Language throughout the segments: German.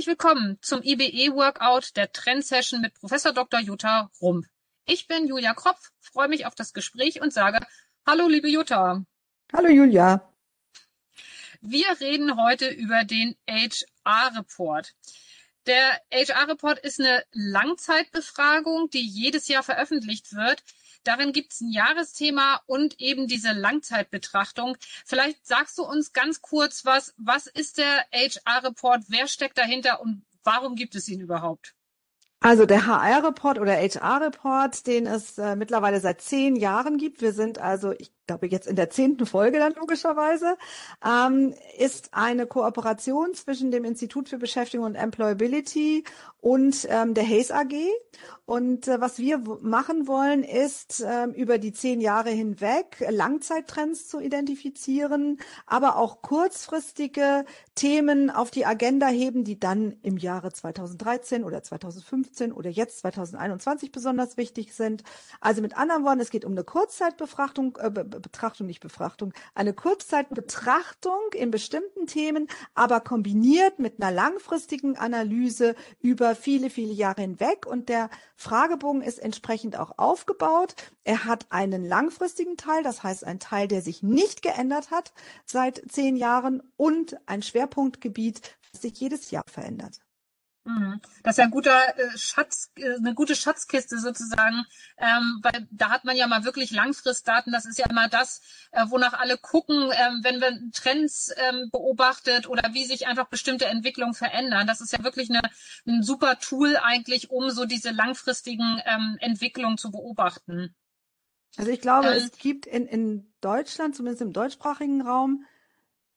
Herzlich willkommen zum IBE-Workout der Trend-Session mit Professor Dr. Jutta Rump. Ich bin Julia Kropf, freue mich auf das Gespräch und sage Hallo, liebe Jutta. Hallo, Julia. Wir reden heute über den HR-Report. Der HR-Report ist eine Langzeitbefragung, die jedes Jahr veröffentlicht wird. Darin gibt es ein Jahresthema und eben diese Langzeitbetrachtung. Vielleicht sagst du uns ganz kurz was, was ist der HR-Report, wer steckt dahinter und warum gibt es ihn überhaupt? Also der HR-Report oder HR-Report, den es äh, mittlerweile seit zehn Jahren gibt. Wir sind also, ich glaube jetzt in der zehnten Folge dann logischerweise, ähm, ist eine Kooperation zwischen dem Institut für Beschäftigung und Employability und ähm, der Hayes AG. Und äh, was wir machen wollen, ist äh, über die zehn Jahre hinweg Langzeittrends zu identifizieren, aber auch kurzfristige Themen auf die Agenda heben, die dann im Jahre 2013 oder 2015 oder jetzt 2021 besonders wichtig sind. Also mit anderen Worten, es geht um eine Kurzzeitbefrachtung, äh, Betrachtung, nicht Befrachtung, eine Kurzzeitbetrachtung in bestimmten Themen, aber kombiniert mit einer langfristigen Analyse über viele, viele Jahre hinweg und der Fragebogen ist entsprechend auch aufgebaut. Er hat einen langfristigen Teil, das heißt ein Teil, der sich nicht geändert hat seit zehn Jahren und ein Schwerpunktgebiet, das sich jedes Jahr verändert. Mhm. Das ist ja ein guter äh, Schatz, äh, eine gute Schatzkiste sozusagen, ähm, weil da hat man ja mal wirklich Langfristdaten. Das ist ja immer das, äh, wonach alle gucken, ähm, wenn man Trends ähm, beobachtet oder wie sich einfach bestimmte Entwicklungen verändern. Das ist ja wirklich eine, ein super Tool eigentlich, um so diese langfristigen ähm, Entwicklungen zu beobachten. Also ich glaube, es gibt in, in Deutschland, zumindest im deutschsprachigen Raum,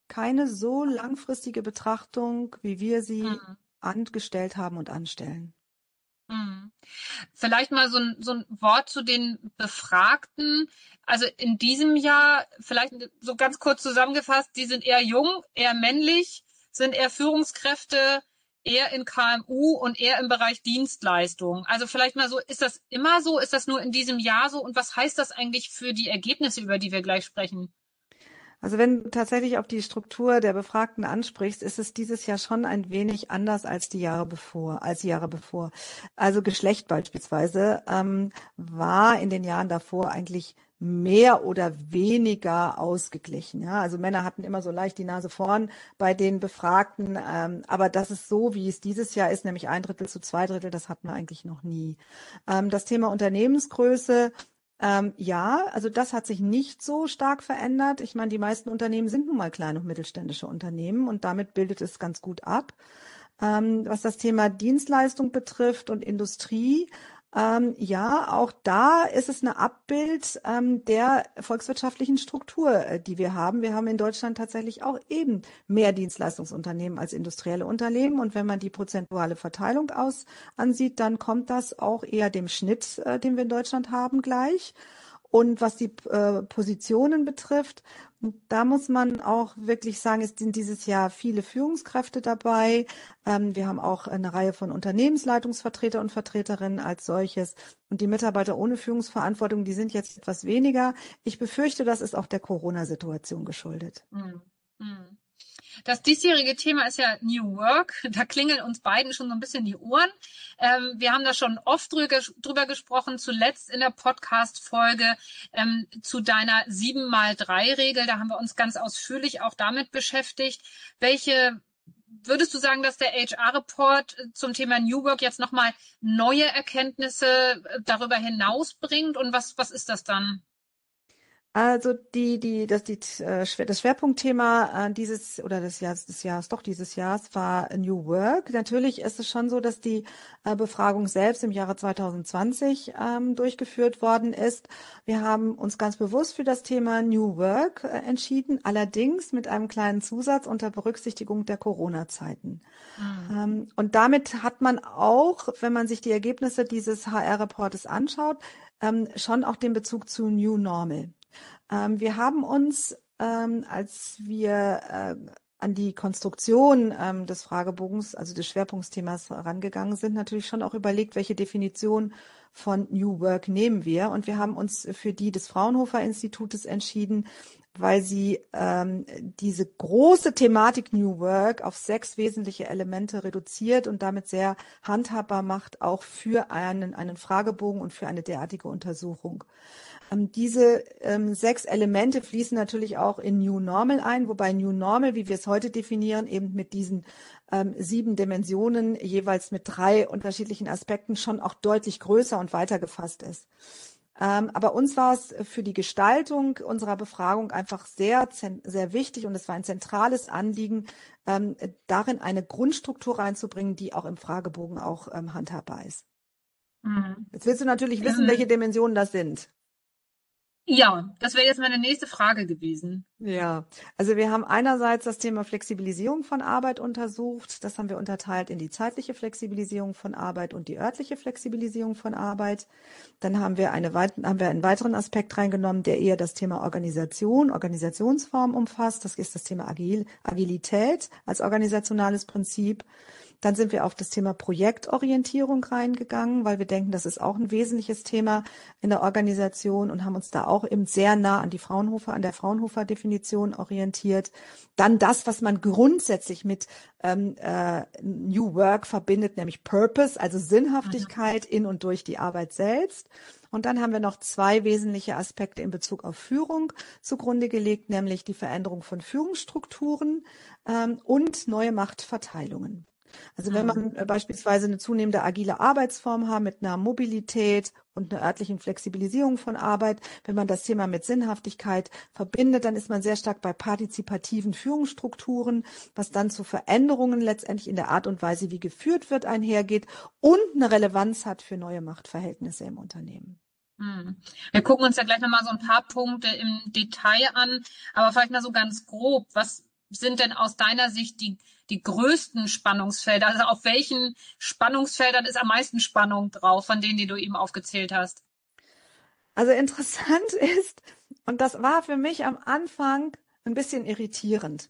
keine so langfristige Betrachtung, wie wir sie mhm angestellt haben und anstellen. Hm. Vielleicht mal so ein, so ein Wort zu den Befragten. Also in diesem Jahr, vielleicht so ganz kurz zusammengefasst, die sind eher jung, eher männlich, sind eher Führungskräfte, eher in KMU und eher im Bereich Dienstleistung. Also vielleicht mal so, ist das immer so? Ist das nur in diesem Jahr so? Und was heißt das eigentlich für die Ergebnisse, über die wir gleich sprechen? Also wenn du tatsächlich auf die Struktur der Befragten ansprichst, ist es dieses Jahr schon ein wenig anders als die Jahre bevor, als die Jahre bevor. Also Geschlecht beispielsweise ähm, war in den Jahren davor eigentlich mehr oder weniger ausgeglichen. Ja, also Männer hatten immer so leicht die Nase vorn bei den Befragten, ähm, aber das ist so, wie es dieses Jahr ist, nämlich ein Drittel zu zwei Drittel, das hatten wir eigentlich noch nie. Ähm, das Thema Unternehmensgröße ähm, ja, also das hat sich nicht so stark verändert. Ich meine, die meisten Unternehmen sind nun mal kleine und mittelständische Unternehmen und damit bildet es ganz gut ab. Ähm, was das Thema Dienstleistung betrifft und Industrie, ähm, ja, auch da ist es ein Abbild ähm, der volkswirtschaftlichen Struktur, äh, die wir haben. Wir haben in Deutschland tatsächlich auch eben mehr Dienstleistungsunternehmen als industrielle Unternehmen. Und wenn man die prozentuale Verteilung aus ansieht, dann kommt das auch eher dem Schnitt, äh, den wir in Deutschland haben, gleich. Und was die äh, Positionen betrifft, da muss man auch wirklich sagen, es sind dieses Jahr viele Führungskräfte dabei. Ähm, wir haben auch eine Reihe von Unternehmensleitungsvertreter und Vertreterinnen als solches. Und die Mitarbeiter ohne Führungsverantwortung, die sind jetzt etwas weniger. Ich befürchte, das ist auch der Corona-Situation geschuldet. Mhm. Mhm. Das diesjährige Thema ist ja New Work. Da klingeln uns beiden schon so ein bisschen die Ohren. Ähm, wir haben da schon oft drüber, drüber gesprochen, zuletzt in der Podcast-Folge ähm, zu deiner 7x3-Regel. Da haben wir uns ganz ausführlich auch damit beschäftigt. Welche Würdest du sagen, dass der HR-Report zum Thema New Work jetzt nochmal neue Erkenntnisse äh, darüber hinaus bringt? Und was, was ist das dann? Also die, die, das, die, äh, das Schwerpunktthema äh, dieses oder des Jahres, des Jahres, doch dieses Jahres war New Work. Natürlich ist es schon so, dass die äh, Befragung selbst im Jahre 2020 ähm, durchgeführt worden ist. Wir haben uns ganz bewusst für das Thema New Work entschieden, allerdings mit einem kleinen Zusatz unter Berücksichtigung der Corona-Zeiten. Mhm. Ähm, und damit hat man auch, wenn man sich die Ergebnisse dieses HR-Reportes anschaut, ähm, schon auch den Bezug zu New Normal. Ähm, wir haben uns, ähm, als wir äh, an die Konstruktion ähm, des Fragebogens, also des Schwerpunktsthemas herangegangen sind, natürlich schon auch überlegt, welche Definition von New Work nehmen wir. Und wir haben uns für die des Fraunhofer Institutes entschieden, weil sie ähm, diese große Thematik New Work auf sechs wesentliche Elemente reduziert und damit sehr handhabbar macht, auch für einen, einen Fragebogen und für eine derartige Untersuchung. Ähm, diese ähm, sechs Elemente fließen natürlich auch in New Normal ein, wobei New Normal, wie wir es heute definieren, eben mit diesen ähm, sieben Dimensionen jeweils mit drei unterschiedlichen Aspekten schon auch deutlich größer und weiter gefasst ist. Ähm, aber uns war es für die Gestaltung unserer Befragung einfach sehr, sehr wichtig und es war ein zentrales Anliegen, ähm, darin eine Grundstruktur reinzubringen, die auch im Fragebogen auch ähm, handhabbar ist. Mhm. Jetzt willst du natürlich wissen, welche Dimensionen das sind. Ja, das wäre jetzt meine nächste Frage gewesen. Ja, also wir haben einerseits das Thema Flexibilisierung von Arbeit untersucht. Das haben wir unterteilt in die zeitliche Flexibilisierung von Arbeit und die örtliche Flexibilisierung von Arbeit. Dann haben wir, eine, haben wir einen weiteren Aspekt reingenommen, der eher das Thema Organisation, Organisationsform umfasst. Das ist das Thema Agil, Agilität als organisationales Prinzip. Dann sind wir auf das Thema Projektorientierung reingegangen, weil wir denken, das ist auch ein wesentliches Thema in der Organisation und haben uns da auch eben sehr nah an die Fraunhofer, an der Fraunhofer Definition orientiert. Dann das, was man grundsätzlich mit ähm, äh, New Work verbindet, nämlich Purpose, also Sinnhaftigkeit in und durch die Arbeit selbst. Und dann haben wir noch zwei wesentliche Aspekte in Bezug auf Führung zugrunde gelegt, nämlich die Veränderung von Führungsstrukturen ähm, und neue Machtverteilungen. Also wenn man äh, beispielsweise eine zunehmende agile Arbeitsform hat mit einer Mobilität und einer örtlichen Flexibilisierung von Arbeit, wenn man das Thema mit Sinnhaftigkeit verbindet, dann ist man sehr stark bei partizipativen Führungsstrukturen, was dann zu Veränderungen letztendlich in der Art und Weise, wie geführt wird, einhergeht und eine Relevanz hat für neue Machtverhältnisse im Unternehmen. Hm. Wir gucken uns ja gleich nochmal so ein paar Punkte im Detail an, aber vielleicht mal so ganz grob. Was sind denn aus deiner Sicht die die größten Spannungsfelder? Also auf welchen Spannungsfeldern ist am meisten Spannung drauf, von denen, die du eben aufgezählt hast? Also interessant ist, und das war für mich am Anfang ein bisschen irritierend.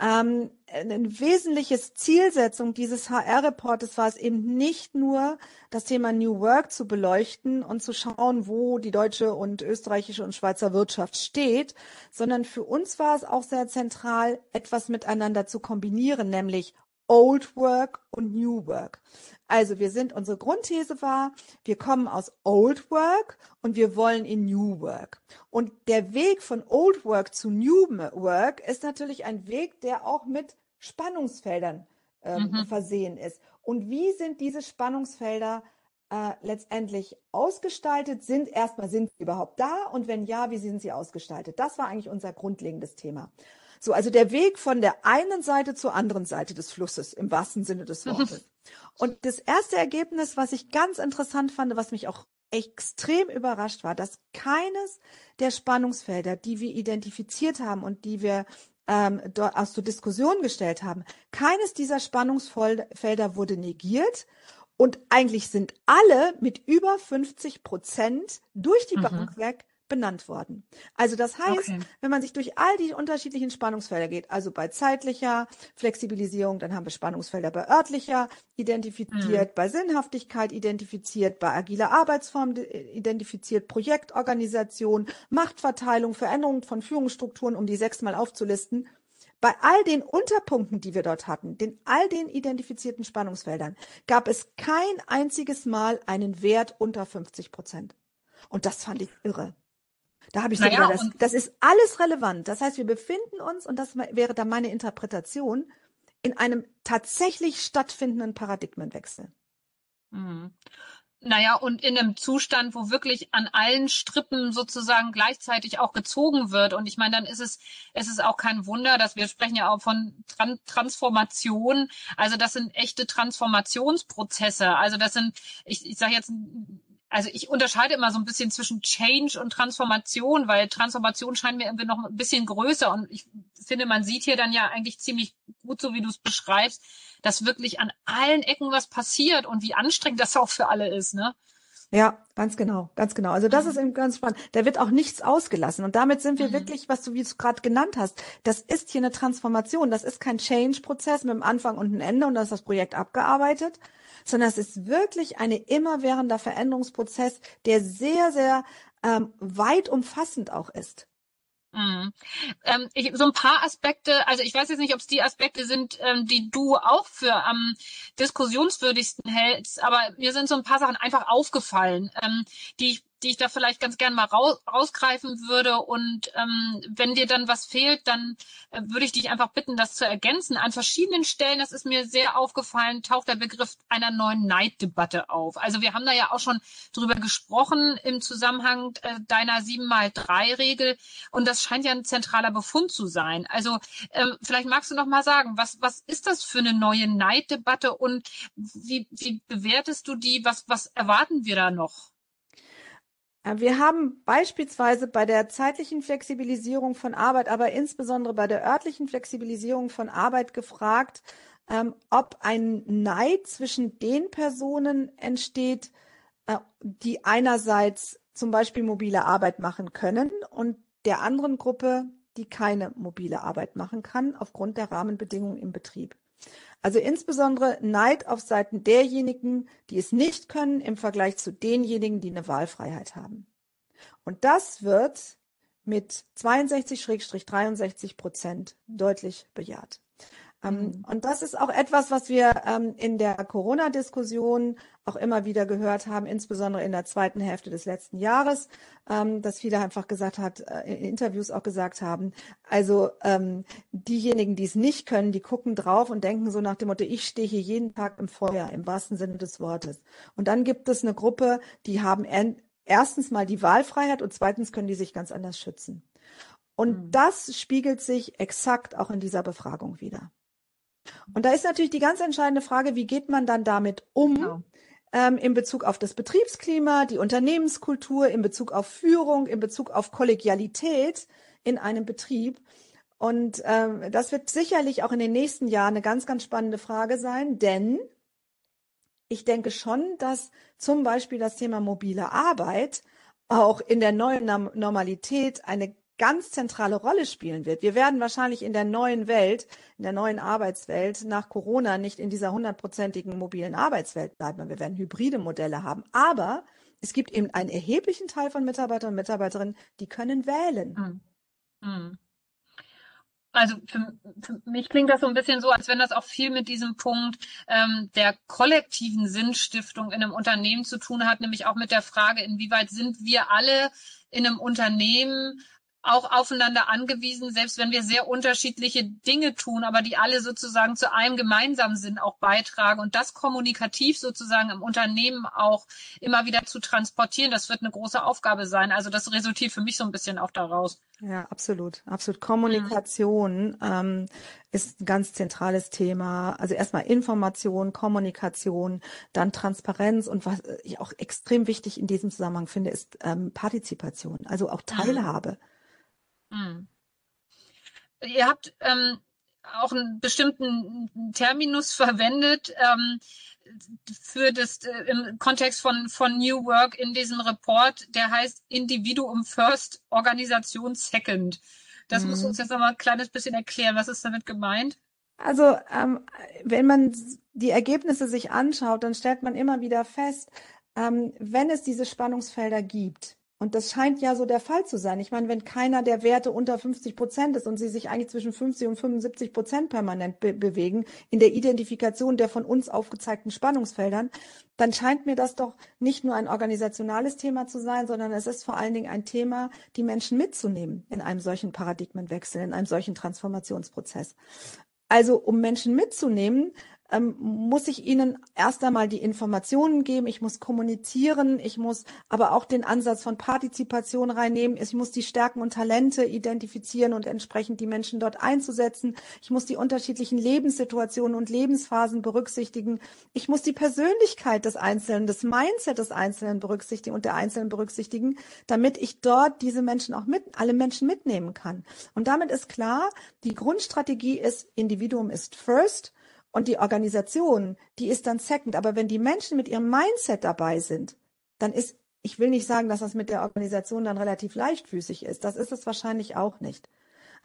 Ähm, ein wesentliches Zielsetzung dieses HR-Reportes war es eben nicht nur, das Thema New Work zu beleuchten und zu schauen, wo die deutsche und österreichische und Schweizer Wirtschaft steht, sondern für uns war es auch sehr zentral, etwas miteinander zu kombinieren, nämlich Old Work und New Work. Also wir sind, unsere Grundthese war, wir kommen aus Old Work und wir wollen in New Work. Und der Weg von Old Work zu New Work ist natürlich ein Weg, der auch mit Spannungsfeldern ähm, mhm. versehen ist. Und wie sind diese Spannungsfelder äh, letztendlich ausgestaltet? Sind erstmal, sind sie überhaupt da? Und wenn ja, wie sind sie ausgestaltet? Das war eigentlich unser grundlegendes Thema. So, also der Weg von der einen Seite zur anderen Seite des Flusses, im wahrsten Sinne des Wortes. Und das erste Ergebnis, was ich ganz interessant fand, was mich auch extrem überrascht war, dass keines der Spannungsfelder, die wir identifiziert haben und die wir ähm, dort aus zur Diskussion gestellt haben, keines dieser Spannungsfelder wurde negiert. Und eigentlich sind alle mit über 50 Prozent durch die mhm. Bank weg benannt worden. Also das heißt, okay. wenn man sich durch all die unterschiedlichen Spannungsfelder geht, also bei zeitlicher Flexibilisierung, dann haben wir Spannungsfelder bei örtlicher identifiziert, mhm. bei Sinnhaftigkeit identifiziert, bei agiler Arbeitsform identifiziert, Projektorganisation, Machtverteilung, Veränderung von Führungsstrukturen, um die sechsmal aufzulisten. Bei all den Unterpunkten, die wir dort hatten, den all den identifizierten Spannungsfeldern, gab es kein einziges Mal einen Wert unter 50 Prozent. Und das fand ich irre. Da habe ich so naja, gedacht, das, das ist alles relevant. Das heißt, wir befinden uns, und das wäre dann meine Interpretation, in einem tatsächlich stattfindenden Paradigmenwechsel. Mhm. Naja, und in einem Zustand, wo wirklich an allen Strippen sozusagen gleichzeitig auch gezogen wird. Und ich meine, dann ist es, es ist auch kein Wunder, dass wir sprechen ja auch von Tran Transformation. Also das sind echte Transformationsprozesse. Also das sind, ich, ich sage jetzt also ich unterscheide immer so ein bisschen zwischen Change und Transformation, weil Transformation scheint mir irgendwie noch ein bisschen größer und ich finde, man sieht hier dann ja eigentlich ziemlich gut, so wie du es beschreibst, dass wirklich an allen Ecken was passiert und wie anstrengend das auch für alle ist, ne? Ja, ganz genau, ganz genau. Also das ist eben ganz spannend. Da wird auch nichts ausgelassen. Und damit sind wir mhm. wirklich, was du, wie du gerade genannt hast, das ist hier eine Transformation. Das ist kein Change-Prozess mit einem Anfang und einem Ende und dann ist das Projekt abgearbeitet, sondern es ist wirklich ein immerwährender Veränderungsprozess, der sehr, sehr ähm, weit umfassend auch ist. Mhm. Ähm, ich, so ein paar Aspekte, also ich weiß jetzt nicht, ob es die Aspekte sind, ähm, die du auch für am diskussionswürdigsten hältst, aber mir sind so ein paar Sachen einfach aufgefallen, ähm, die ich die ich da vielleicht ganz gern mal raus, rausgreifen würde. Und ähm, wenn dir dann was fehlt, dann äh, würde ich dich einfach bitten, das zu ergänzen. An verschiedenen Stellen, das ist mir sehr aufgefallen, taucht der Begriff einer neuen Neiddebatte auf. Also wir haben da ja auch schon drüber gesprochen im Zusammenhang äh, deiner 7x3-Regel. Und das scheint ja ein zentraler Befund zu sein. Also ähm, vielleicht magst du noch mal sagen, was, was ist das für eine neue Neiddebatte und wie, wie bewertest du die? Was, was erwarten wir da noch? Äh, wir haben beispielsweise bei der zeitlichen Flexibilisierung von Arbeit, aber insbesondere bei der örtlichen Flexibilisierung von Arbeit gefragt, ähm, ob ein Neid zwischen den Personen entsteht, äh, die einerseits zum Beispiel mobile Arbeit machen können und der anderen Gruppe, die keine mobile Arbeit machen kann, aufgrund der Rahmenbedingungen im Betrieb. Also insbesondere Neid auf Seiten derjenigen, die es nicht können, im Vergleich zu denjenigen, die eine Wahlfreiheit haben. Und das wird mit 62-63 Prozent deutlich bejaht. Ähm, mhm. Und das ist auch etwas, was wir ähm, in der Corona-Diskussion auch immer wieder gehört haben, insbesondere in der zweiten Hälfte des letzten Jahres, ähm, dass viele einfach gesagt hat, äh, in Interviews auch gesagt haben, also diejenigen, die es nicht können, die gucken drauf und denken so nach dem Motto, ich stehe hier jeden Tag im Feuer, im wahrsten Sinne des Wortes. Und dann gibt es eine Gruppe, die haben erstens mal die Wahlfreiheit und zweitens können die sich ganz anders schützen. Und mhm. das spiegelt sich exakt auch in dieser Befragung wieder. Und da ist natürlich die ganz entscheidende Frage, wie geht man dann damit um? Genau. Ähm, in Bezug auf das Betriebsklima, die Unternehmenskultur, in Bezug auf Führung, in Bezug auf Kollegialität in einem Betrieb. Und ähm, das wird sicherlich auch in den nächsten Jahren eine ganz, ganz spannende Frage sein, denn ich denke schon, dass zum Beispiel das Thema mobile Arbeit auch in der neuen Normalität eine ganz zentrale Rolle spielen wird. Wir werden wahrscheinlich in der neuen Welt, in der neuen Arbeitswelt nach Corona nicht in dieser hundertprozentigen mobilen Arbeitswelt bleiben. Wir werden hybride Modelle haben. Aber es gibt eben einen erheblichen Teil von Mitarbeitern und Mitarbeiterinnen, die können wählen. Mhm. Mhm. Also für, für, mich klingt das so ein bisschen so, als wenn das auch viel mit diesem Punkt ähm, der kollektiven Sinnstiftung in einem Unternehmen zu tun hat, nämlich auch mit der Frage, inwieweit sind wir alle in einem Unternehmen auch aufeinander angewiesen, selbst wenn wir sehr unterschiedliche Dinge tun, aber die alle sozusagen zu einem gemeinsamen Sinn auch beitragen und das kommunikativ sozusagen im Unternehmen auch immer wieder zu transportieren, das wird eine große Aufgabe sein. Also das resultiert für mich so ein bisschen auch daraus. Ja, absolut, absolut. Kommunikation mhm. ähm, ist ein ganz zentrales Thema. Also erstmal Information, Kommunikation, dann Transparenz und was ich auch extrem wichtig in diesem Zusammenhang finde, ist ähm, Partizipation, also auch mhm. Teilhabe. Mhm. Hm. Ihr habt ähm, auch einen bestimmten Terminus verwendet ähm, für das äh, im Kontext von von New Work in diesem Report, der heißt Individuum First, Organisation Second. Das mhm. muss uns jetzt noch mal ein kleines bisschen erklären. Was ist damit gemeint? Also ähm, wenn man die Ergebnisse sich anschaut, dann stellt man immer wieder fest, ähm, wenn es diese Spannungsfelder gibt, und das scheint ja so der Fall zu sein. Ich meine, wenn keiner der Werte unter 50 Prozent ist und sie sich eigentlich zwischen 50 und 75 Prozent permanent be bewegen in der Identifikation der von uns aufgezeigten Spannungsfeldern, dann scheint mir das doch nicht nur ein organisationales Thema zu sein, sondern es ist vor allen Dingen ein Thema, die Menschen mitzunehmen in einem solchen Paradigmenwechsel, in einem solchen Transformationsprozess. Also um Menschen mitzunehmen, ähm, muss ich ihnen erst einmal die Informationen geben, ich muss kommunizieren, ich muss aber auch den Ansatz von Partizipation reinnehmen, ich muss die Stärken und Talente identifizieren und entsprechend die Menschen dort einzusetzen, ich muss die unterschiedlichen Lebenssituationen und Lebensphasen berücksichtigen, ich muss die Persönlichkeit des Einzelnen, das Mindset des Einzelnen berücksichtigen und der Einzelnen berücksichtigen, damit ich dort diese Menschen auch mit, alle Menschen mitnehmen kann. Und damit ist klar, die Grundstrategie ist, Individuum ist first, und die Organisation, die ist dann second. Aber wenn die Menschen mit ihrem Mindset dabei sind, dann ist, ich will nicht sagen, dass das mit der Organisation dann relativ leichtfüßig ist. Das ist es wahrscheinlich auch nicht.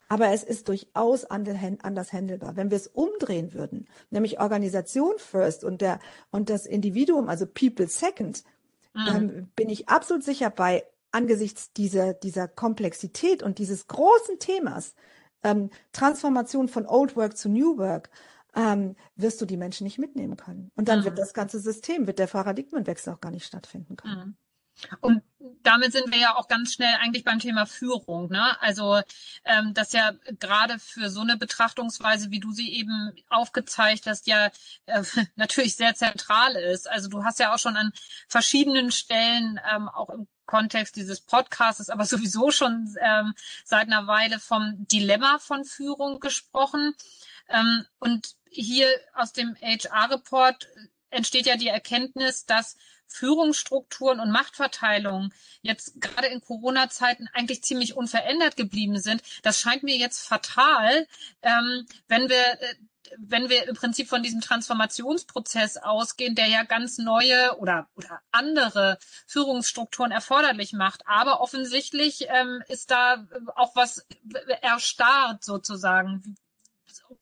Aber es ist durchaus anders handelbar. Wenn wir es umdrehen würden, nämlich Organisation first und der, und das Individuum, also people second, mhm. dann bin ich absolut sicher bei angesichts dieser, dieser Komplexität und dieses großen Themas, ähm, Transformation von Old Work zu New Work, ähm, wirst du die Menschen nicht mitnehmen können. Und dann mhm. wird das ganze System, wird der Paradigmenwechsel auch gar nicht stattfinden können. Mhm. Und damit sind wir ja auch ganz schnell eigentlich beim Thema Führung. Ne? Also ähm, das ja gerade für so eine Betrachtungsweise, wie du sie eben aufgezeigt hast, ja äh, natürlich sehr zentral ist. Also du hast ja auch schon an verschiedenen Stellen, ähm, auch im Kontext dieses Podcasts, aber sowieso schon ähm, seit einer Weile vom Dilemma von Führung gesprochen. Ähm, und hier aus dem HR-Report entsteht ja die Erkenntnis, dass Führungsstrukturen und Machtverteilung jetzt gerade in Corona-Zeiten eigentlich ziemlich unverändert geblieben sind. Das scheint mir jetzt fatal, ähm, wenn wir äh, wenn wir im Prinzip von diesem Transformationsprozess ausgehen, der ja ganz neue oder, oder andere Führungsstrukturen erforderlich macht. Aber offensichtlich ähm, ist da auch was erstarrt sozusagen.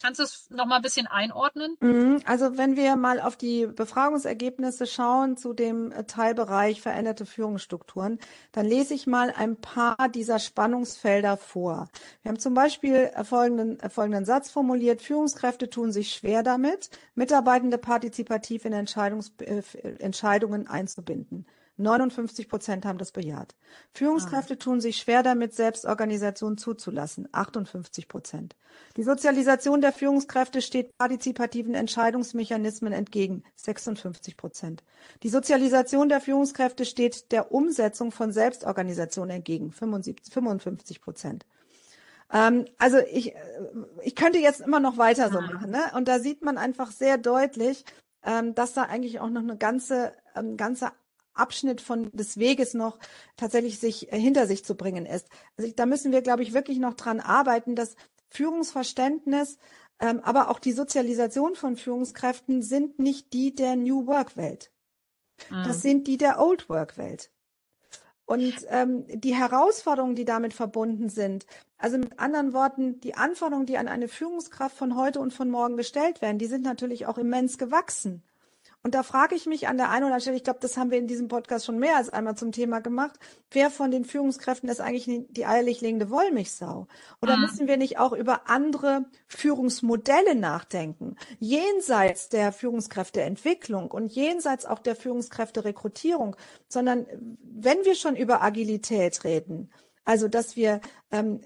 Kannst du es noch mal ein bisschen einordnen? Mhm. Also wenn wir mal auf die Befragungsergebnisse schauen zu dem äh, Teilbereich veränderte Führungsstrukturen, dann lese ich mal ein paar dieser Spannungsfelder vor. Wir haben zum Beispiel folgenden, folgenden Satz formuliert. Führungskräfte tun sich schwer damit, Mitarbeitende partizipativ in Entscheidungs, äh, Entscheidungen einzubinden. 59 Prozent haben das bejaht. Führungskräfte ah. tun sich schwer damit, Selbstorganisation zuzulassen. 58 Prozent. Die Sozialisation der Führungskräfte steht partizipativen Entscheidungsmechanismen entgegen. 56 Prozent. Die Sozialisation der Führungskräfte steht der Umsetzung von Selbstorganisation entgegen. 55 Prozent. Ähm, also ich, äh, ich könnte jetzt immer noch weiter so ah. machen. Ne? Und da sieht man einfach sehr deutlich, ähm, dass da eigentlich auch noch eine ganze, ähm, ganze Abschnitt von des Weges noch tatsächlich sich äh, hinter sich zu bringen ist. Also da müssen wir, glaube ich, wirklich noch dran arbeiten, dass Führungsverständnis, ähm, aber auch die Sozialisation von Führungskräften sind nicht die der New Work Welt. Mhm. Das sind die der Old Work Welt. Und ähm, die Herausforderungen, die damit verbunden sind, also mit anderen Worten, die Anforderungen, die an eine Führungskraft von heute und von morgen gestellt werden, die sind natürlich auch immens gewachsen. Und da frage ich mich an der einen oder anderen Stelle, ich glaube, das haben wir in diesem Podcast schon mehr als einmal zum Thema gemacht, wer von den Führungskräften ist eigentlich die eierlich legende Wollmilchsau? Oder mhm. müssen wir nicht auch über andere Führungsmodelle nachdenken, jenseits der Führungskräfteentwicklung und jenseits auch der Führungskräfterekrutierung, sondern wenn wir schon über Agilität reden, also dass wir ähm,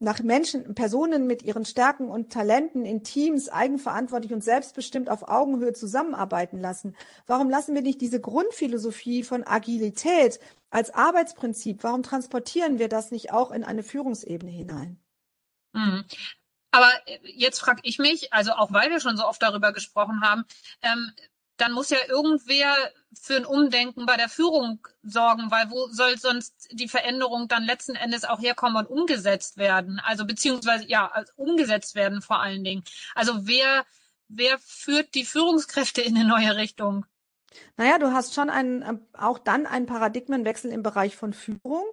nach Menschen, Personen mit ihren Stärken und Talenten in Teams eigenverantwortlich und selbstbestimmt auf Augenhöhe zusammenarbeiten lassen? Warum lassen wir nicht diese Grundphilosophie von Agilität als Arbeitsprinzip? Warum transportieren wir das nicht auch in eine Führungsebene hinein? Mhm. Aber jetzt frage ich mich, also auch weil wir schon so oft darüber gesprochen haben, ähm, dann muss ja irgendwer für ein Umdenken bei der Führung sorgen, weil wo soll sonst die Veränderung dann letzten Endes auch herkommen und umgesetzt werden? Also beziehungsweise ja, umgesetzt werden vor allen Dingen. Also wer, wer führt die Führungskräfte in eine neue Richtung? Naja, du hast schon einen, äh, auch dann einen Paradigmenwechsel im Bereich von Führung.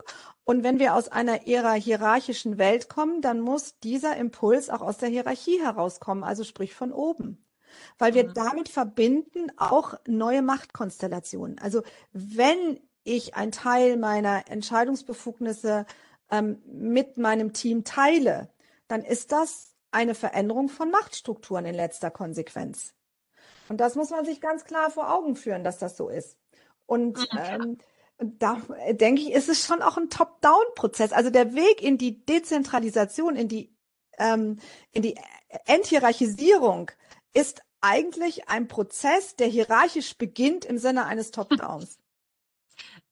Und wenn wir aus einer eher hierarchischen Welt kommen, dann muss dieser Impuls auch aus der Hierarchie herauskommen, also sprich von oben weil wir mhm. damit verbinden auch neue Machtkonstellationen. Also wenn ich ein Teil meiner Entscheidungsbefugnisse ähm, mit meinem Team teile, dann ist das eine Veränderung von Machtstrukturen in letzter Konsequenz. Und das muss man sich ganz klar vor Augen führen, dass das so ist. Und mhm. ähm, da denke ich, ist es schon auch ein Top-Down-Prozess. Also der Weg in die Dezentralisation, in die, ähm, in die Enthierarchisierung ist eigentlich ein Prozess, der hierarchisch beginnt im Sinne eines Top-Downs.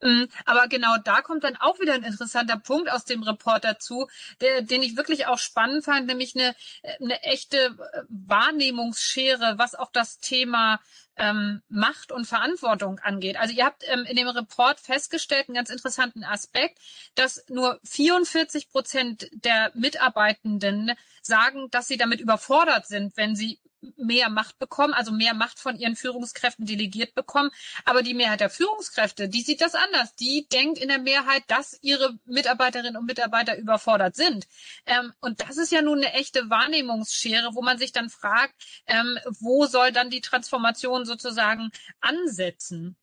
Mm, aber genau da kommt dann auch wieder ein interessanter Punkt aus dem Report dazu, der, den ich wirklich auch spannend fand, nämlich eine, eine echte äh, Wahrnehmungsschere, was auch das Thema ähm, Macht und Verantwortung angeht. Also ihr habt ähm, in dem Report festgestellt, einen ganz interessanten Aspekt, dass nur 44 Prozent der Mitarbeitenden sagen, dass sie damit überfordert sind, wenn sie mehr Macht bekommen, also mehr Macht von ihren Führungskräften delegiert bekommen. Aber die Mehrheit der Führungskräfte, die sieht das anders. Die denkt in der Mehrheit, dass ihre Mitarbeiterinnen und Mitarbeiter überfordert sind. Ähm, und das ist ja nun eine echte Wahrnehmungsschere, wo man sich dann fragt, ähm, wo soll dann die Transformation sozusagen ansetzen?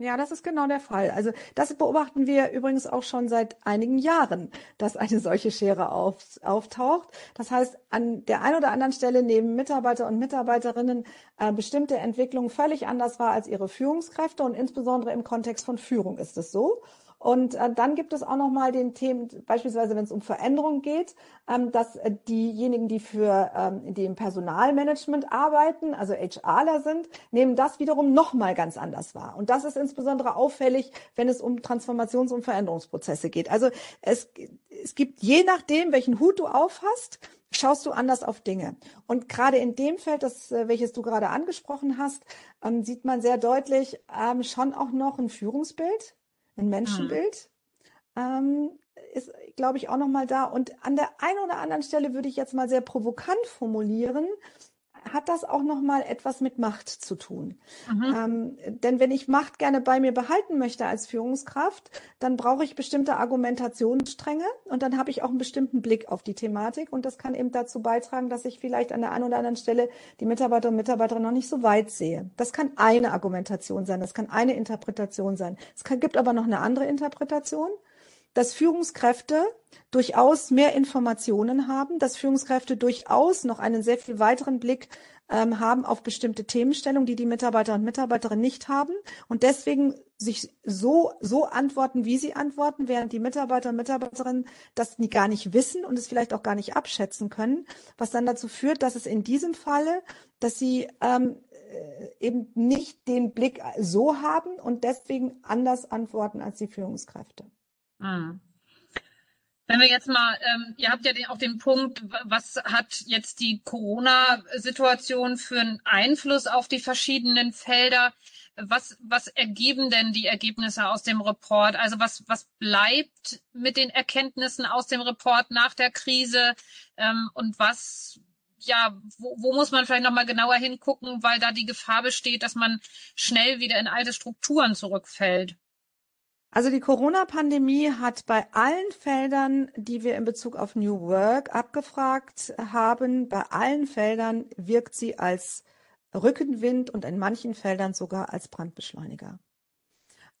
Ja, das ist genau der Fall. Also das beobachten wir übrigens auch schon seit einigen Jahren, dass eine solche Schere auf, auftaucht. Das heißt, an der einen oder anderen Stelle nehmen Mitarbeiter und Mitarbeiterinnen äh, bestimmte Entwicklungen völlig anders wahr als ihre Führungskräfte und insbesondere im Kontext von Führung ist es so. Und äh, dann gibt es auch noch mal den Themen, beispielsweise wenn es um Veränderung geht, ähm, dass äh, diejenigen, die für ähm, die im Personalmanagement arbeiten, also HRler sind, nehmen das wiederum noch mal ganz anders wahr. Und das ist insbesondere auffällig, wenn es um Transformations- und Veränderungsprozesse geht. Also es, es gibt je nachdem, welchen Hut du aufhast, schaust du anders auf Dinge. Und gerade in dem Feld, das, äh, welches du gerade angesprochen hast, ähm, sieht man sehr deutlich ähm, schon auch noch ein Führungsbild ein Menschenbild. Mhm. Ähm, ist, glaube ich, auch nochmal da. Und an der einen oder anderen Stelle würde ich jetzt mal sehr provokant formulieren, hat das auch nochmal etwas mit Macht zu tun. Mhm. Ähm, denn wenn ich Macht gerne bei mir behalten möchte als Führungskraft, dann brauche ich bestimmte Argumentationsstränge und dann habe ich auch einen bestimmten Blick auf die Thematik und das kann eben dazu beitragen, dass ich vielleicht an der einen oder anderen Stelle die Mitarbeiter und Mitarbeiterinnen noch nicht so weit sehe. Das kann eine Argumentation sein, das kann eine Interpretation sein. Es kann, gibt aber noch eine andere Interpretation dass Führungskräfte durchaus mehr Informationen haben, dass Führungskräfte durchaus noch einen sehr viel weiteren Blick ähm, haben auf bestimmte Themenstellungen, die die Mitarbeiter und Mitarbeiterinnen nicht haben und deswegen sich so, so antworten, wie sie antworten, während die Mitarbeiter und Mitarbeiterinnen das gar nicht wissen und es vielleicht auch gar nicht abschätzen können, was dann dazu führt, dass es in diesem Falle, dass sie ähm, äh, eben nicht den Blick so haben und deswegen anders antworten als die Führungskräfte. Mhm. Wenn wir jetzt mal, ähm, ihr habt ja den, auch den Punkt, was hat jetzt die Corona-Situation für einen Einfluss auf die verschiedenen Felder? Was, was ergeben denn die Ergebnisse aus dem Report? Also was, was bleibt mit den Erkenntnissen aus dem Report nach der Krise? Ähm, und was, ja, wo, wo muss man vielleicht nochmal genauer hingucken, weil da die Gefahr besteht, dass man schnell wieder in alte Strukturen zurückfällt? Also die Corona-Pandemie hat bei allen Feldern, die wir in Bezug auf New Work abgefragt haben, bei allen Feldern wirkt sie als Rückenwind und in manchen Feldern sogar als Brandbeschleuniger.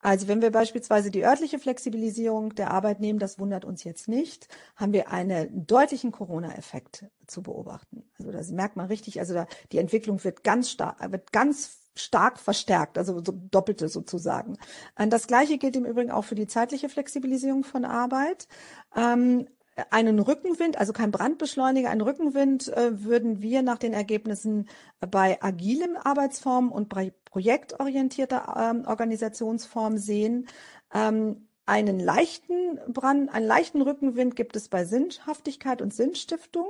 Also wenn wir beispielsweise die örtliche Flexibilisierung der Arbeit nehmen, das wundert uns jetzt nicht, haben wir einen deutlichen Corona-Effekt zu beobachten. Also da merkt man richtig, also da, die Entwicklung wird ganz stark, wird ganz stark verstärkt, also so doppelte sozusagen. Äh, das Gleiche gilt im Übrigen auch für die zeitliche Flexibilisierung von Arbeit. Ähm, einen Rückenwind, also kein Brandbeschleuniger, einen Rückenwind äh, würden wir nach den Ergebnissen bei agilen Arbeitsformen und bei projektorientierter ähm, Organisationsform sehen. Ähm, einen leichten Brand, einen leichten Rückenwind gibt es bei Sinnhaftigkeit und Sinnstiftung.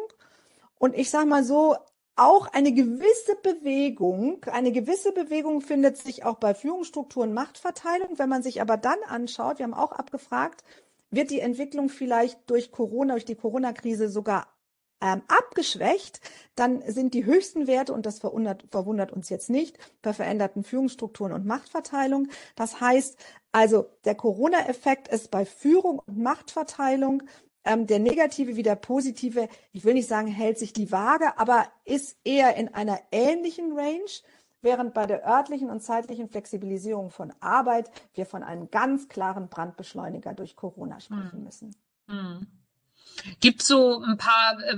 Und ich sage mal so, auch eine gewisse Bewegung, eine gewisse Bewegung findet sich auch bei Führungsstrukturen Machtverteilung. Wenn man sich aber dann anschaut, wir haben auch abgefragt, wird die Entwicklung vielleicht durch Corona, durch die Corona-Krise sogar ähm, abgeschwächt, dann sind die höchsten Werte, und das verwundert, verwundert uns jetzt nicht, bei veränderten Führungsstrukturen und Machtverteilung. Das heißt also, der Corona-Effekt ist bei Führung und Machtverteilung ähm, der negative wie der positive, ich will nicht sagen, hält sich die Waage, aber ist eher in einer ähnlichen Range, während bei der örtlichen und zeitlichen Flexibilisierung von Arbeit wir von einem ganz klaren Brandbeschleuniger durch Corona sprechen hm. müssen. Hm. Gibt so ein paar äh,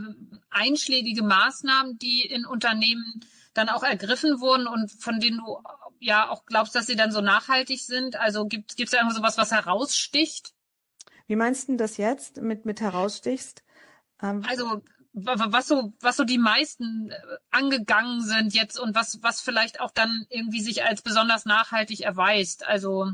einschlägige Maßnahmen, die in Unternehmen dann auch ergriffen wurden und von denen du ja auch glaubst, dass sie dann so nachhaltig sind? Also gibt es da irgendwas, was was heraussticht? Wie meinst du das jetzt mit, mit herausstichst? Ähm, also was so, was so die meisten äh, angegangen sind jetzt und was, was vielleicht auch dann irgendwie sich als besonders nachhaltig erweist. Also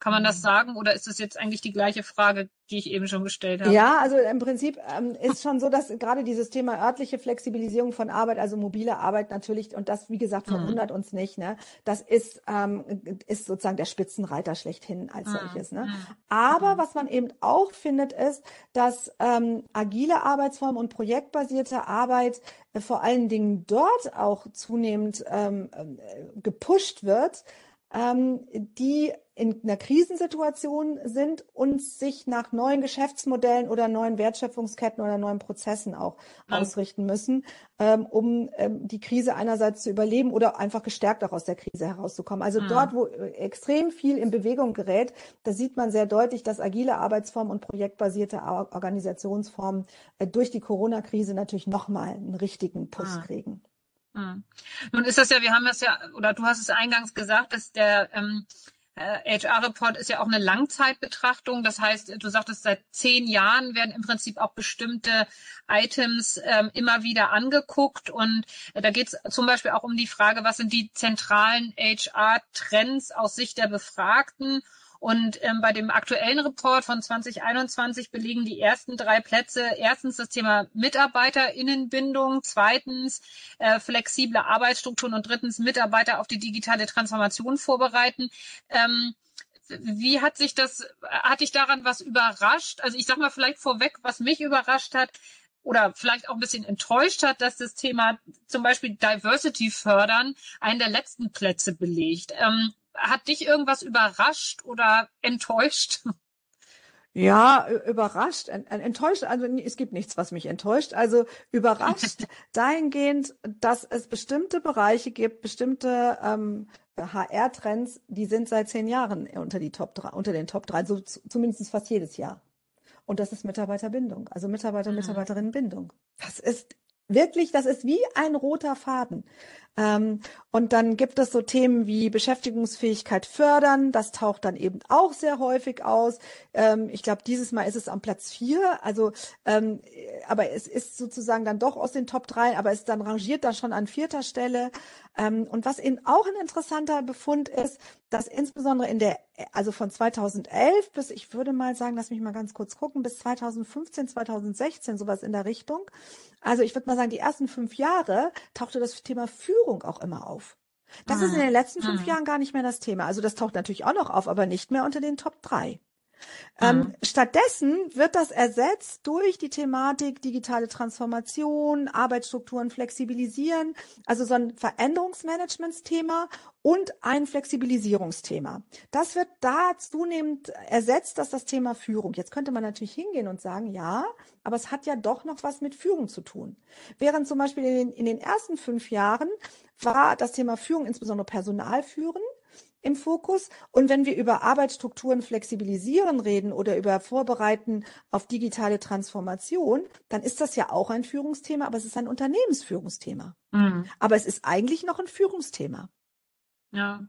kann man das mhm. sagen oder ist das jetzt eigentlich die gleiche Frage, die ich eben schon gestellt habe? Ja, also im Prinzip ähm, ist schon so, dass gerade dieses Thema örtliche Flexibilisierung von Arbeit, also mobile Arbeit natürlich, und das, wie gesagt, mhm. verwundert mhm. uns nicht, ne? Das ist, ähm, ist sozusagen der Spitzenreiter schlechthin als mhm. solches. Ne? Aber mhm. was man eben auch findet, ist, dass ähm, agile Arbeitsformen und projektbasierte Arbeit äh, vor allen Dingen dort auch zunehmend ähm, äh, gepusht wird, ähm, die in einer Krisensituation sind und sich nach neuen Geschäftsmodellen oder neuen Wertschöpfungsketten oder neuen Prozessen auch ja. ausrichten müssen, ähm, um ähm, die Krise einerseits zu überleben oder einfach gestärkt auch aus der Krise herauszukommen. Also ja. dort, wo äh, extrem viel in Bewegung gerät, da sieht man sehr deutlich, dass agile Arbeitsformen und projektbasierte Organisationsformen äh, durch die Corona-Krise natürlich nochmal einen richtigen Push ja. kriegen. Nun ist das ja, wir haben das ja, oder du hast es eingangs gesagt, dass der ähm, HR-Report ist ja auch eine Langzeitbetrachtung. Das heißt, du sagtest, seit zehn Jahren werden im Prinzip auch bestimmte Items ähm, immer wieder angeguckt. Und äh, da geht es zum Beispiel auch um die Frage, was sind die zentralen HR-Trends aus Sicht der Befragten und ähm, bei dem aktuellen Report von 2021 belegen die ersten drei Plätze erstens das Thema Mitarbeiterinnenbindung, zweitens äh, flexible Arbeitsstrukturen und drittens Mitarbeiter auf die digitale Transformation vorbereiten. Ähm, wie hat sich das, hat dich daran was überrascht? Also ich sag mal vielleicht vorweg, was mich überrascht hat, oder vielleicht auch ein bisschen enttäuscht hat, dass das Thema zum Beispiel Diversity fördern einen der letzten Plätze belegt. Ähm, hat dich irgendwas überrascht oder enttäuscht? Ja, überrascht, enttäuscht, also es gibt nichts, was mich enttäuscht. Also überrascht dahingehend, dass es bestimmte Bereiche gibt, bestimmte ähm, HR-Trends, die sind seit zehn Jahren unter, die Top 3, unter den Top 3, so zumindest fast jedes Jahr. Und das ist Mitarbeiterbindung, also Mitarbeiter, mhm. Mitarbeiterinnenbindung. Das ist wirklich, das ist wie ein roter Faden. Ähm, und dann gibt es so Themen wie Beschäftigungsfähigkeit fördern. Das taucht dann eben auch sehr häufig aus. Ähm, ich glaube, dieses Mal ist es am Platz vier. Also, ähm, aber es ist sozusagen dann doch aus den Top drei, aber es dann rangiert da schon an vierter Stelle. Und was eben auch ein interessanter Befund ist, dass insbesondere in der, also von 2011 bis, ich würde mal sagen, lass mich mal ganz kurz gucken, bis 2015, 2016, sowas in der Richtung. Also ich würde mal sagen, die ersten fünf Jahre tauchte das Thema Führung Führung auch immer auf. Das ist in den letzten fünf Jahren gar nicht mehr das Thema. Also das taucht natürlich auch noch auf, aber nicht mehr unter den Top drei. Ähm, mhm. stattdessen wird das ersetzt durch die Thematik digitale Transformation, Arbeitsstrukturen flexibilisieren, also so ein Veränderungsmanagementsthema und ein Flexibilisierungsthema. Das wird da zunehmend ersetzt, dass das Thema Führung. Jetzt könnte man natürlich hingehen und sagen, ja, aber es hat ja doch noch was mit Führung zu tun. Während zum Beispiel in den, in den ersten fünf Jahren war das Thema Führung, insbesondere Personalführen, im Fokus. Und wenn wir über Arbeitsstrukturen flexibilisieren reden oder über Vorbereiten auf digitale Transformation, dann ist das ja auch ein Führungsthema, aber es ist ein Unternehmensführungsthema. Mhm. Aber es ist eigentlich noch ein Führungsthema. Ja.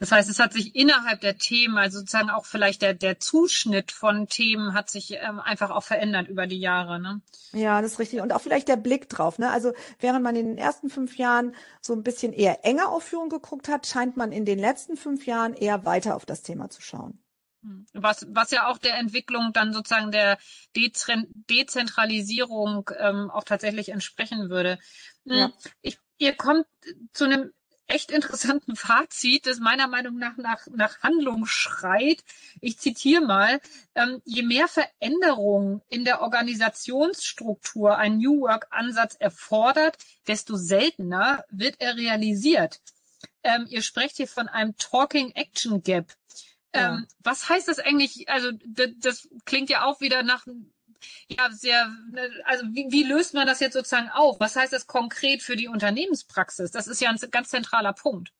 Das heißt, es hat sich innerhalb der Themen, also sozusagen auch vielleicht der, der Zuschnitt von Themen hat sich ähm, einfach auch verändert über die Jahre. Ne? Ja, das ist richtig. Und auch vielleicht der Blick drauf. Ne? Also während man in den ersten fünf Jahren so ein bisschen eher enger auf Führung geguckt hat, scheint man in den letzten fünf Jahren eher weiter auf das Thema zu schauen. Hm. Was, was ja auch der Entwicklung dann sozusagen der Dezentralisierung ähm, auch tatsächlich entsprechen würde. Hm, ja. Ich, ihr kommt zu einem echt interessanten Fazit, das meiner Meinung nach nach, nach Handlung schreit. Ich zitiere mal, ähm, je mehr Veränderung in der Organisationsstruktur ein New Work-Ansatz erfordert, desto seltener wird er realisiert. Ähm, ihr sprecht hier von einem Talking Action Gap. Ja. Ähm, was heißt das eigentlich? Also das, das klingt ja auch wieder nach ja, sehr, also wie, wie löst man das jetzt sozusagen auf? Was heißt das konkret für die Unternehmenspraxis? Das ist ja ein ganz zentraler Punkt.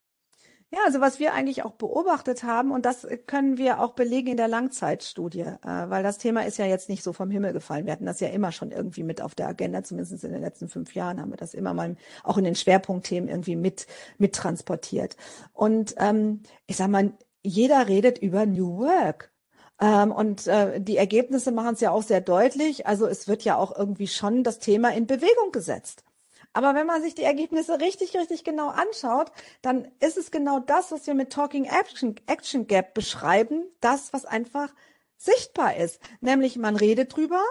Ja, also was wir eigentlich auch beobachtet haben, und das können wir auch belegen in der Langzeitstudie, äh, weil das Thema ist ja jetzt nicht so vom Himmel gefallen. Wir hatten das ja immer schon irgendwie mit auf der Agenda, zumindest in den letzten fünf Jahren haben wir das immer mal auch in den Schwerpunktthemen irgendwie mit, mit transportiert. Und ähm, ich sag mal, jeder redet über New Work. Ähm, und äh, die Ergebnisse machen es ja auch sehr deutlich. Also es wird ja auch irgendwie schon das Thema in Bewegung gesetzt. Aber wenn man sich die Ergebnisse richtig, richtig genau anschaut, dann ist es genau das, was wir mit Talking Action, Action Gap beschreiben, das, was einfach sichtbar ist. Nämlich man redet drüber,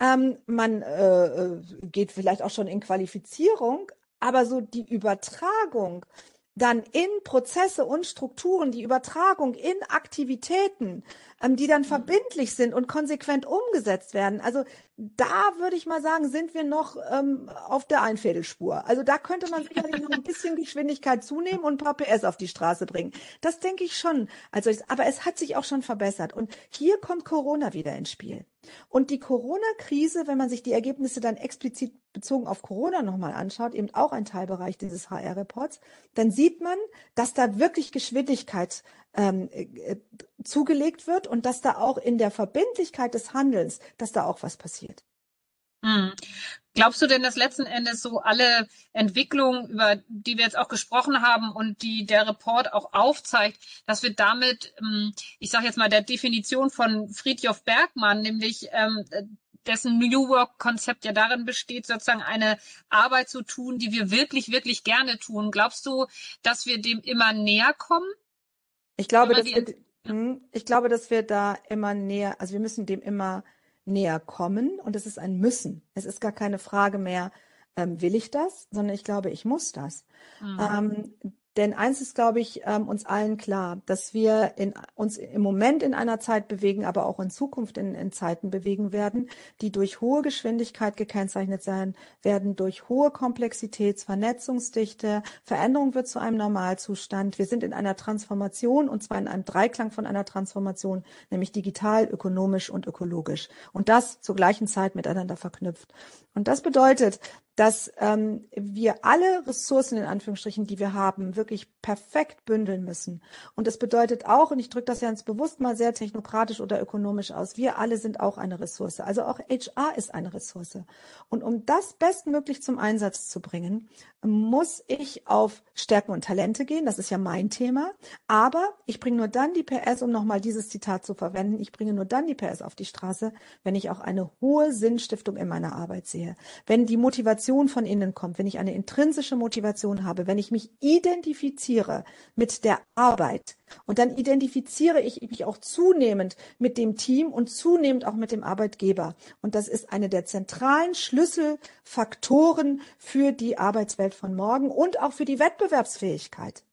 ähm, man äh, äh geht vielleicht auch schon in Qualifizierung, aber so die Übertragung dann in Prozesse und Strukturen, die Übertragung in Aktivitäten, ähm, die dann mhm. verbindlich sind und konsequent umgesetzt werden. Also da würde ich mal sagen, sind wir noch ähm, auf der Einfädelspur. Also da könnte man sicherlich noch ein bisschen Geschwindigkeit zunehmen und ein paar PS auf die Straße bringen. Das denke ich schon. Also, aber es hat sich auch schon verbessert. Und hier kommt Corona wieder ins Spiel. Und die Corona-Krise, wenn man sich die Ergebnisse dann explizit bezogen auf Corona nochmal anschaut, eben auch ein Teilbereich dieses HR-Reports, dann sieht man, dass da wirklich Geschwindigkeit ähm, äh, zugelegt wird und dass da auch in der Verbindlichkeit des Handelns, dass da auch was passiert. Hm. Glaubst du denn, dass letzten Endes so alle Entwicklungen, über die wir jetzt auch gesprochen haben und die der Report auch aufzeigt, dass wir damit, ähm, ich sage jetzt mal, der Definition von Friedjof Bergmann, nämlich ähm, dessen New Work-Konzept ja darin besteht, sozusagen eine Arbeit zu tun, die wir wirklich, wirklich gerne tun. Glaubst du, dass wir dem immer näher kommen? Ich glaube, dass wir, hm, ich glaube, dass wir da immer näher, also wir müssen dem immer näher kommen und es ist ein Müssen. Es ist gar keine Frage mehr, ähm, will ich das, sondern ich glaube, ich muss das. Mhm. Ähm, denn eins ist, glaube ich, ähm, uns allen klar, dass wir in, uns im Moment in einer Zeit bewegen, aber auch in Zukunft in, in Zeiten bewegen werden, die durch hohe Geschwindigkeit gekennzeichnet sein werden, durch hohe Komplexität, Vernetzungsdichte. Veränderung wird zu einem Normalzustand. Wir sind in einer Transformation und zwar in einem Dreiklang von einer Transformation, nämlich digital, ökonomisch und ökologisch. Und das zur gleichen Zeit miteinander verknüpft. Und das bedeutet, dass ähm, wir alle Ressourcen in Anführungsstrichen, die wir haben, wirklich perfekt bündeln müssen. Und das bedeutet auch, und ich drücke das ja ganz bewusst mal sehr technokratisch oder ökonomisch aus, wir alle sind auch eine Ressource. Also auch HR ist eine Ressource. Und um das bestmöglich zum Einsatz zu bringen, muss ich auf Stärken und Talente gehen. Das ist ja mein Thema. Aber ich bringe nur dann die PS, um nochmal dieses Zitat zu verwenden, ich bringe nur dann die PS auf die Straße, wenn ich auch eine hohe Sinnstiftung in meiner Arbeit sehe. Wenn die Motivation von innen kommt, wenn ich eine intrinsische Motivation habe, wenn ich mich identifiziere mit der Arbeit, und dann identifiziere ich mich auch zunehmend mit dem Team und zunehmend auch mit dem Arbeitgeber. Und das ist eine der zentralen Schlüsselfaktoren für die Arbeitswelt von morgen und auch für die Wettbewerbsfähigkeit.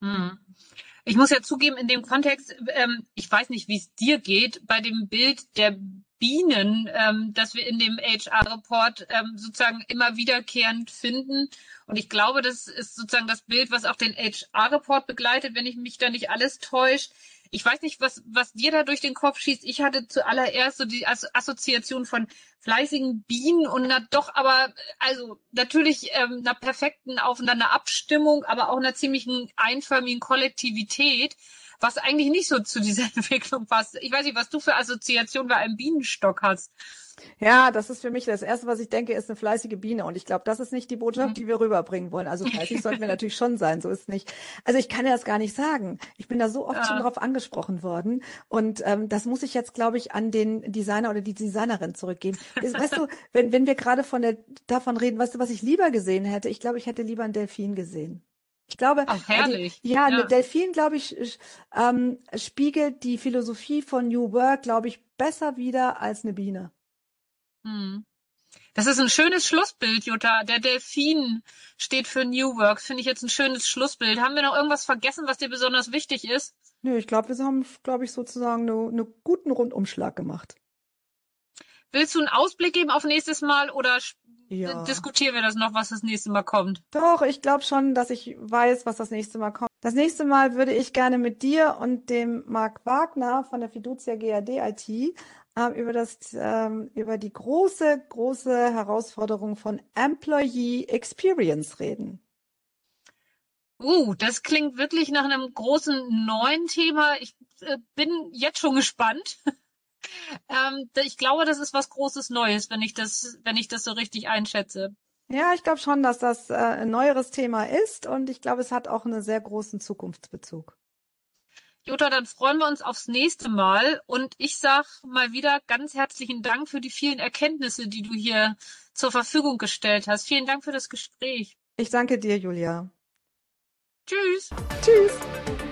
Hm. Ich muss ja zugeben, in dem Kontext, ähm, ich weiß nicht, wie es dir geht, bei dem Bild der Bienen, ähm, das wir in dem HR-Report ähm, sozusagen immer wiederkehrend finden. Und ich glaube, das ist sozusagen das Bild, was auch den HR-Report begleitet, wenn ich mich da nicht alles täuscht. Ich weiß nicht, was, was dir da durch den Kopf schießt. Ich hatte zuallererst so die Assoziation von fleißigen Bienen und na doch aber, also natürlich ähm, einer perfekten aufeinander Abstimmung, aber auch einer ziemlichen einförmigen Kollektivität was eigentlich nicht so zu dieser Entwicklung passt. Ich weiß nicht, was du für Assoziation bei einem Bienenstock hast. Ja, das ist für mich das Erste, was ich denke, ist eine fleißige Biene. Und ich glaube, das ist nicht die Botschaft, mhm. die wir rüberbringen wollen. Also fleißig sollten wir natürlich schon sein, so ist nicht. Also ich kann ja das gar nicht sagen. Ich bin da so oft ja. schon drauf angesprochen worden. Und ähm, das muss ich jetzt, glaube ich, an den Designer oder die Designerin zurückgeben. weißt du, wenn, wenn wir gerade von der, davon reden, weißt du, was ich lieber gesehen hätte? Ich glaube, ich hätte lieber einen Delfin gesehen. Ich glaube, Ach, herrlich. Die, ja, ja. Delfin, glaube ich, ähm, spiegelt die Philosophie von New Work, glaube ich, besser wieder als eine Biene. Hm. Das ist ein schönes Schlussbild, Jutta. Der Delfin steht für New Work. Finde ich jetzt ein schönes Schlussbild. Haben wir noch irgendwas vergessen, was dir besonders wichtig ist? Nö, ich glaube, wir haben, glaube ich, sozusagen einen eine guten Rundumschlag gemacht. Willst du einen Ausblick geben auf nächstes Mal oder ja. diskutieren wir das noch, was das nächste Mal kommt? Doch, ich glaube schon, dass ich weiß, was das nächste Mal kommt. Das nächste Mal würde ich gerne mit dir und dem Marc Wagner von der Fiducia GAD IT äh, über das ähm, über die große große Herausforderung von Employee Experience reden. Uh, das klingt wirklich nach einem großen neuen Thema. Ich äh, bin jetzt schon gespannt. Ähm, ich glaube, das ist was Großes Neues, wenn ich das, wenn ich das so richtig einschätze. Ja, ich glaube schon, dass das äh, ein neueres Thema ist und ich glaube, es hat auch einen sehr großen Zukunftsbezug. Jutta, dann freuen wir uns aufs nächste Mal und ich sag mal wieder ganz herzlichen Dank für die vielen Erkenntnisse, die du hier zur Verfügung gestellt hast. Vielen Dank für das Gespräch. Ich danke dir, Julia. Tschüss. Tschüss.